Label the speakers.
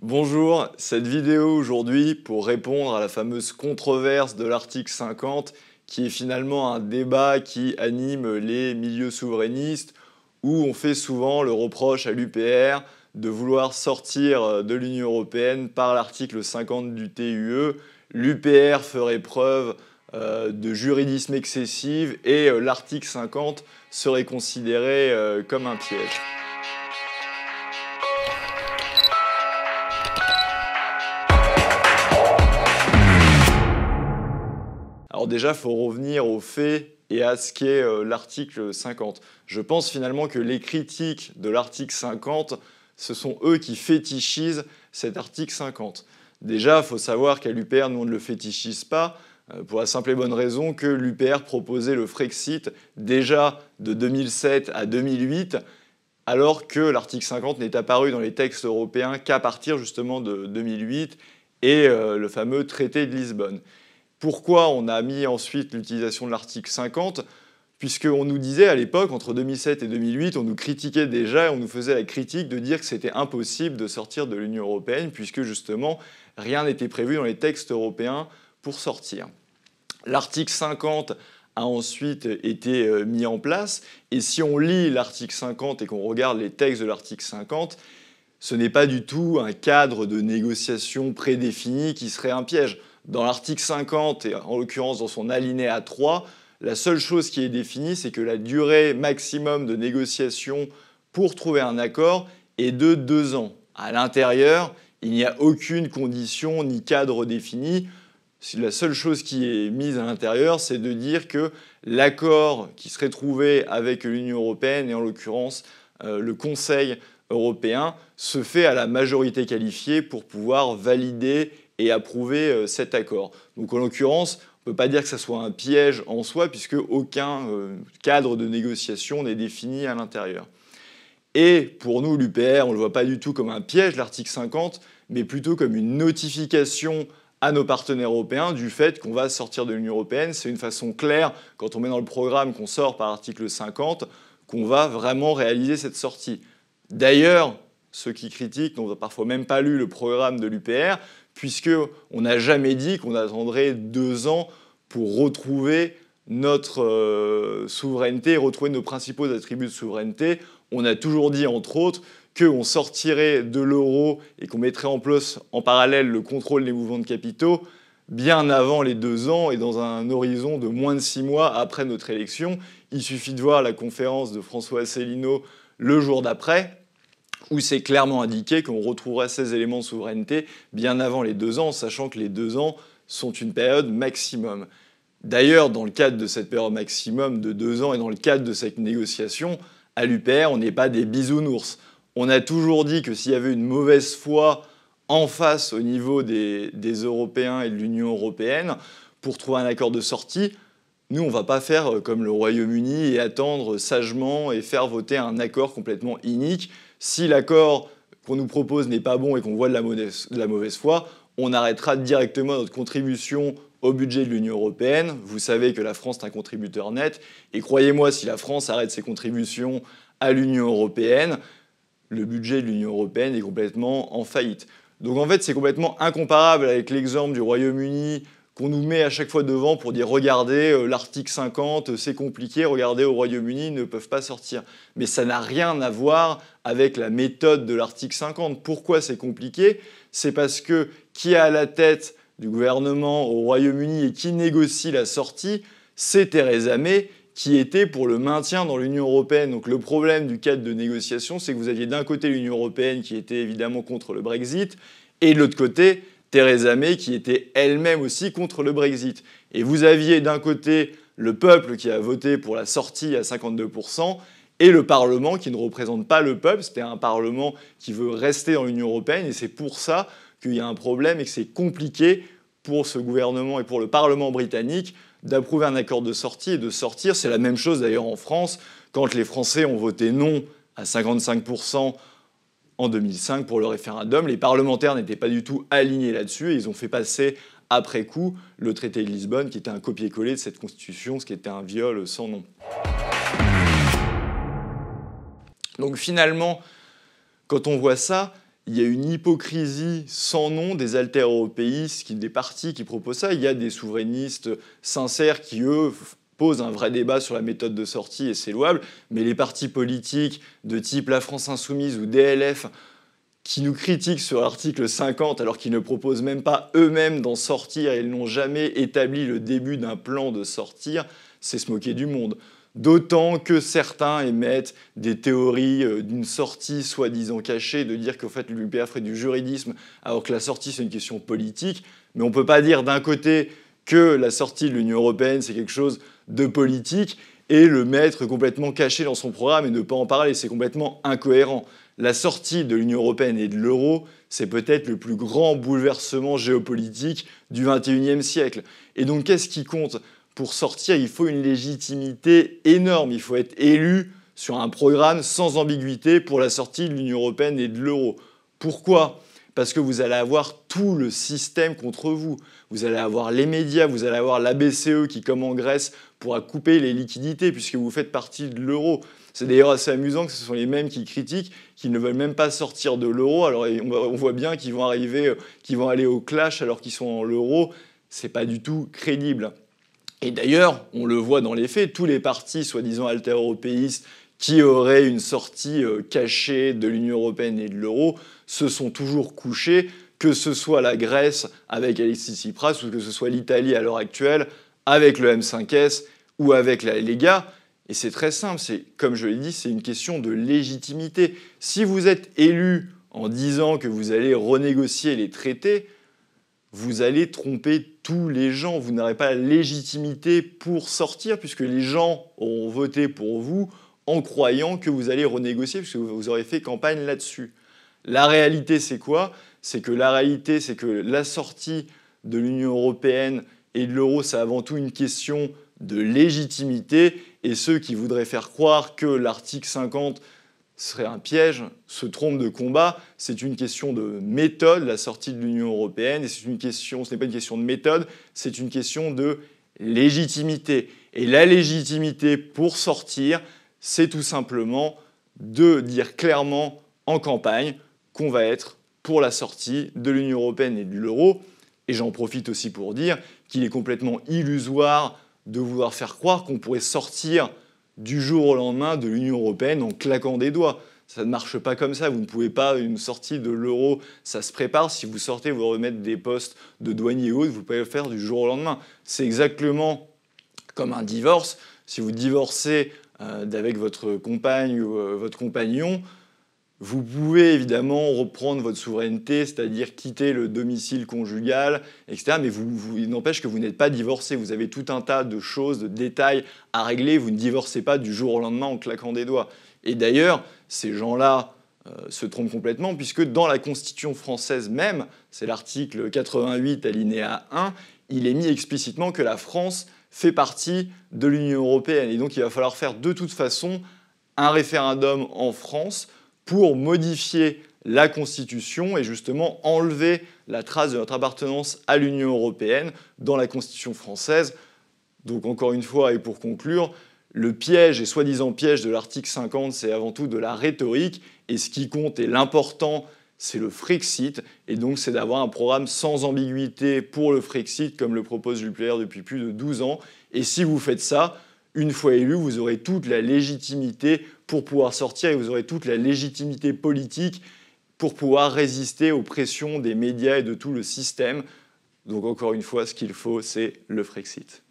Speaker 1: Bonjour, cette vidéo aujourd'hui pour répondre à la fameuse controverse de l'article 50 qui est finalement un débat qui anime les milieux souverainistes où on fait souvent le reproche à l'UPR de vouloir sortir de l'Union européenne par l'article 50 du TUE. L'UPR ferait preuve euh, de juridisme excessif et euh, l'article 50 serait considéré euh, comme un piège. Alors déjà, il faut revenir aux faits et à ce qu'est l'article 50. Je pense finalement que les critiques de l'article 50, ce sont eux qui fétichisent cet article 50. Déjà, il faut savoir qu'à l'UPR, nous, on ne le fétichise pas. Euh, pour la simple et bonne raison que l'UPR proposait le Frexit déjà de 2007 à 2008, alors que l'article 50 n'est apparu dans les textes européens qu'à partir justement de 2008 et euh, le fameux traité de Lisbonne. Pourquoi on a mis ensuite l'utilisation de l'article 50 Puisqu'on nous disait à l'époque, entre 2007 et 2008, on nous critiquait déjà et on nous faisait la critique de dire que c'était impossible de sortir de l'Union européenne, puisque justement rien n'était prévu dans les textes européens pour sortir. L'article 50 a ensuite été euh, mis en place, et si on lit l'article 50 et qu'on regarde les textes de l'article 50, ce n'est pas du tout un cadre de négociation prédéfini qui serait un piège. Dans l'article 50, et en l'occurrence dans son alinéa 3, la seule chose qui est définie, c'est que la durée maximum de négociation pour trouver un accord est de deux ans. À l'intérieur, il n'y a aucune condition ni cadre défini la seule chose qui est mise à l'intérieur, c'est de dire que l'accord qui serait trouvé avec l'Union européenne, et en l'occurrence euh, le Conseil européen, se fait à la majorité qualifiée pour pouvoir valider et approuver euh, cet accord. Donc en l'occurrence, on ne peut pas dire que ce soit un piège en soi, puisque aucun euh, cadre de négociation n'est défini à l'intérieur. Et pour nous, l'UPR, on ne le voit pas du tout comme un piège, l'article 50, mais plutôt comme une notification à nos partenaires européens du fait qu'on va sortir de l'Union européenne. C'est une façon claire, quand on met dans le programme qu'on sort par article 50, qu'on va vraiment réaliser cette sortie. D'ailleurs, ceux qui critiquent n'ont parfois même pas lu le programme de l'UPR, puisqu'on n'a jamais dit qu'on attendrait deux ans pour retrouver notre euh, souveraineté, retrouver nos principaux attributs de souveraineté. On a toujours dit, entre autres, qu'on sortirait de l'euro et qu'on mettrait en place en parallèle le contrôle des mouvements de capitaux bien avant les deux ans et dans un horizon de moins de six mois après notre élection. Il suffit de voir la conférence de François Asselineau le jour d'après, où c'est clairement indiqué qu'on retrouvera ces éléments de souveraineté bien avant les deux ans, sachant que les deux ans sont une période maximum. D'ailleurs, dans le cadre de cette période maximum de deux ans et dans le cadre de cette négociation, à l'UPR, on n'est pas des bisounours on a toujours dit que s'il y avait une mauvaise foi en face au niveau des, Européens et de l'Union européenne pour trouver un accord de sortie, nous, on ne va pas faire euh, comme le Royaume-Uni et attendre sagement et faire voter un accord complètement inique. Si l'accord qu'on nous propose n'est pas bon et qu'on voit de la, mauvaise, foi, on arrêtera directement notre contribution au budget de l'Union européenne. Vous savez que la France est un contributeur net. Et croyez-moi, si la France arrête ses contributions à l'Union européenne, le budget de l'Union européenne est complètement en faillite. Donc en fait, c'est complètement incomparable avec l'exemple du Royaume-Uni qu'on nous met à chaque fois devant pour dire regardez, euh, l'article 50, c'est compliqué, regardez, au Royaume-Uni, ils ne peuvent pas sortir. Mais ça n'a rien à voir avec la méthode de l'article 50. Pourquoi c'est compliqué? C'est parce que qui est à la tête du gouvernement au Royaume-Uni et qui négocie la sortie, c'est Theresa May qui était pour le maintien dans l'Union européenne. Donc le problème du cadre de négociation, c'est que vous aviez d'un côté l'Union européenne qui était évidemment contre le Brexit, et de l'autre côté Theresa May qui était elle-même aussi contre le Brexit. Et vous aviez d'un côté le peuple qui a voté pour la sortie à 52%, et le Parlement qui ne représente pas le peuple, c'était un Parlement qui veut rester dans l'Union européenne, et c'est pour ça qu'il y a un problème et que c'est compliqué pour ce gouvernement et pour le Parlement britannique d'approuver un accord de sortie et de sortir. C'est la même chose d'ailleurs en France, quand les Français ont voté non à 55% en 2005 pour le référendum. Les parlementaires n'étaient pas du tout alignés là-dessus et ils ont fait passer après coup le traité de Lisbonne qui était un copier-coller de cette constitution, ce qui était un viol sans nom. Donc finalement, quand on voit ça, il y a une hypocrisie sans nom des alter-européistes, des partis qui proposent ça. Il y a des souverainistes sincères qui, eux, posent un vrai débat sur la méthode de sortie et c'est louable. Mais les partis politiques de type La France Insoumise ou DLF qui nous critiquent sur l'article 50 alors qu'ils ne proposent même pas eux-mêmes d'en sortir et ils n'ont jamais établi le début d'un plan de sortir, c'est se moquer du monde. D'autant que certains émettent des théories euh, d'une sortie soi-disant cachée, de dire qu'en fait l'UPA ferait du juridisme, alors que la sortie c'est une question politique. Mais on ne peut pas dire d'un côté que la sortie de l'Union européenne c'est quelque chose de politique et le mettre complètement caché dans son programme et ne pas en parler. C'est complètement incohérent. La sortie de l'Union européenne et de l'euro, c'est peut-être le plus grand bouleversement géopolitique du XXIe siècle. Et donc qu'est-ce qui compte? Pour sortir, il faut une légitimité énorme. Il faut être élu sur un programme sans ambiguïté pour la sortie de l'Union européenne et de l'euro. Pourquoi? Parce que vous allez avoir tout le système contre vous. Vous allez avoir les médias, vous allez avoir la BCE qui, comme en Grèce, pourra couper les liquidités puisque vous faites partie de l'euro. C'est d'ailleurs assez amusant que ce sont les mêmes qui critiquent, qui ne veulent même pas sortir de l'euro. Alors on voit bien qu'ils vont arriver, qu'ils vont aller au clash alors qu'ils sont en l'euro. C'est pas du tout crédible. Et d'ailleurs, on le voit dans les faits, tous les partis soi-disant alter-européistes qui auraient une sortie euh, cachée de l'Union européenne et de l'euro se sont toujours couchés, que ce soit la Grèce avec Alexis Tsipras ou que ce soit l'Italie à l'heure actuelle avec le M5S ou avec la Lega. Et c'est très simple, c'est comme je l'ai dit, c'est une question de légitimité. Si vous êtes élu en disant que vous allez renégocier les traités, vous allez tromper tous les gens. Vous n'aurez pas la légitimité pour sortir, puisque les gens auront voté pour vous en croyant que vous allez renégocier, puisque vous aurez fait campagne là-dessus. La réalité, c'est quoi? C'est que la réalité, c'est que la sortie de l'Union européenne et de l'euro, c'est avant tout une question de légitimité. Et ceux qui voudraient faire croire que l'article 50 serait un piège, se trompe de combat. C'est une question de méthode, la sortie de l'Union européenne, et c'est une question, ce n'est pas une question de méthode, c'est une question de légitimité. Et la légitimité pour sortir, c'est tout simplement de dire clairement en campagne qu'on va être pour la sortie de l'Union européenne et de l'euro. Et j'en profite aussi pour dire qu'il est complètement illusoire de vouloir faire croire qu'on pourrait sortir du jour au lendemain de l'Union européenne en claquant des doigts. Ça ne marche pas comme ça. Vous ne pouvez pas, une sortie de l'euro, ça se prépare. Si vous sortez, vous remettre des postes de douanier haut, vous pouvez le faire du jour au lendemain. C'est exactement comme un divorce. Si vous divorcez euh, avec votre compagne ou euh, votre compagnon, vous pouvez évidemment reprendre votre souveraineté, c'est-à-dire quitter le domicile conjugal, etc. Mais il n'empêche que vous n'êtes pas divorcé. Vous avez tout un tas de choses, de détails à régler. Vous ne divorcez pas du jour au lendemain en claquant des doigts. Et d'ailleurs, ces gens-là euh, se trompent complètement, puisque dans la Constitution française même, c'est l'article 88 alinéa 1, il est mis explicitement que la France fait partie de l'Union européenne. Et donc il va falloir faire de toute façon un référendum en France pour modifier la Constitution et justement enlever la trace de notre appartenance à l'Union européenne dans la Constitution française. Donc encore une fois, et pour conclure, le piège et soi-disant piège de l'article 50, c'est avant tout de la rhétorique, et ce qui compte et l'important, c'est le Frexit, et donc c'est d'avoir un programme sans ambiguïté pour le Frexit, comme le propose Juppé depuis plus de 12 ans. Et si vous faites ça, une fois élu, vous aurez toute la légitimité pour pouvoir sortir et vous aurez toute la légitimité politique pour pouvoir résister aux pressions des médias et de tout le système. Donc encore une fois, ce qu'il faut, c'est le Frexit.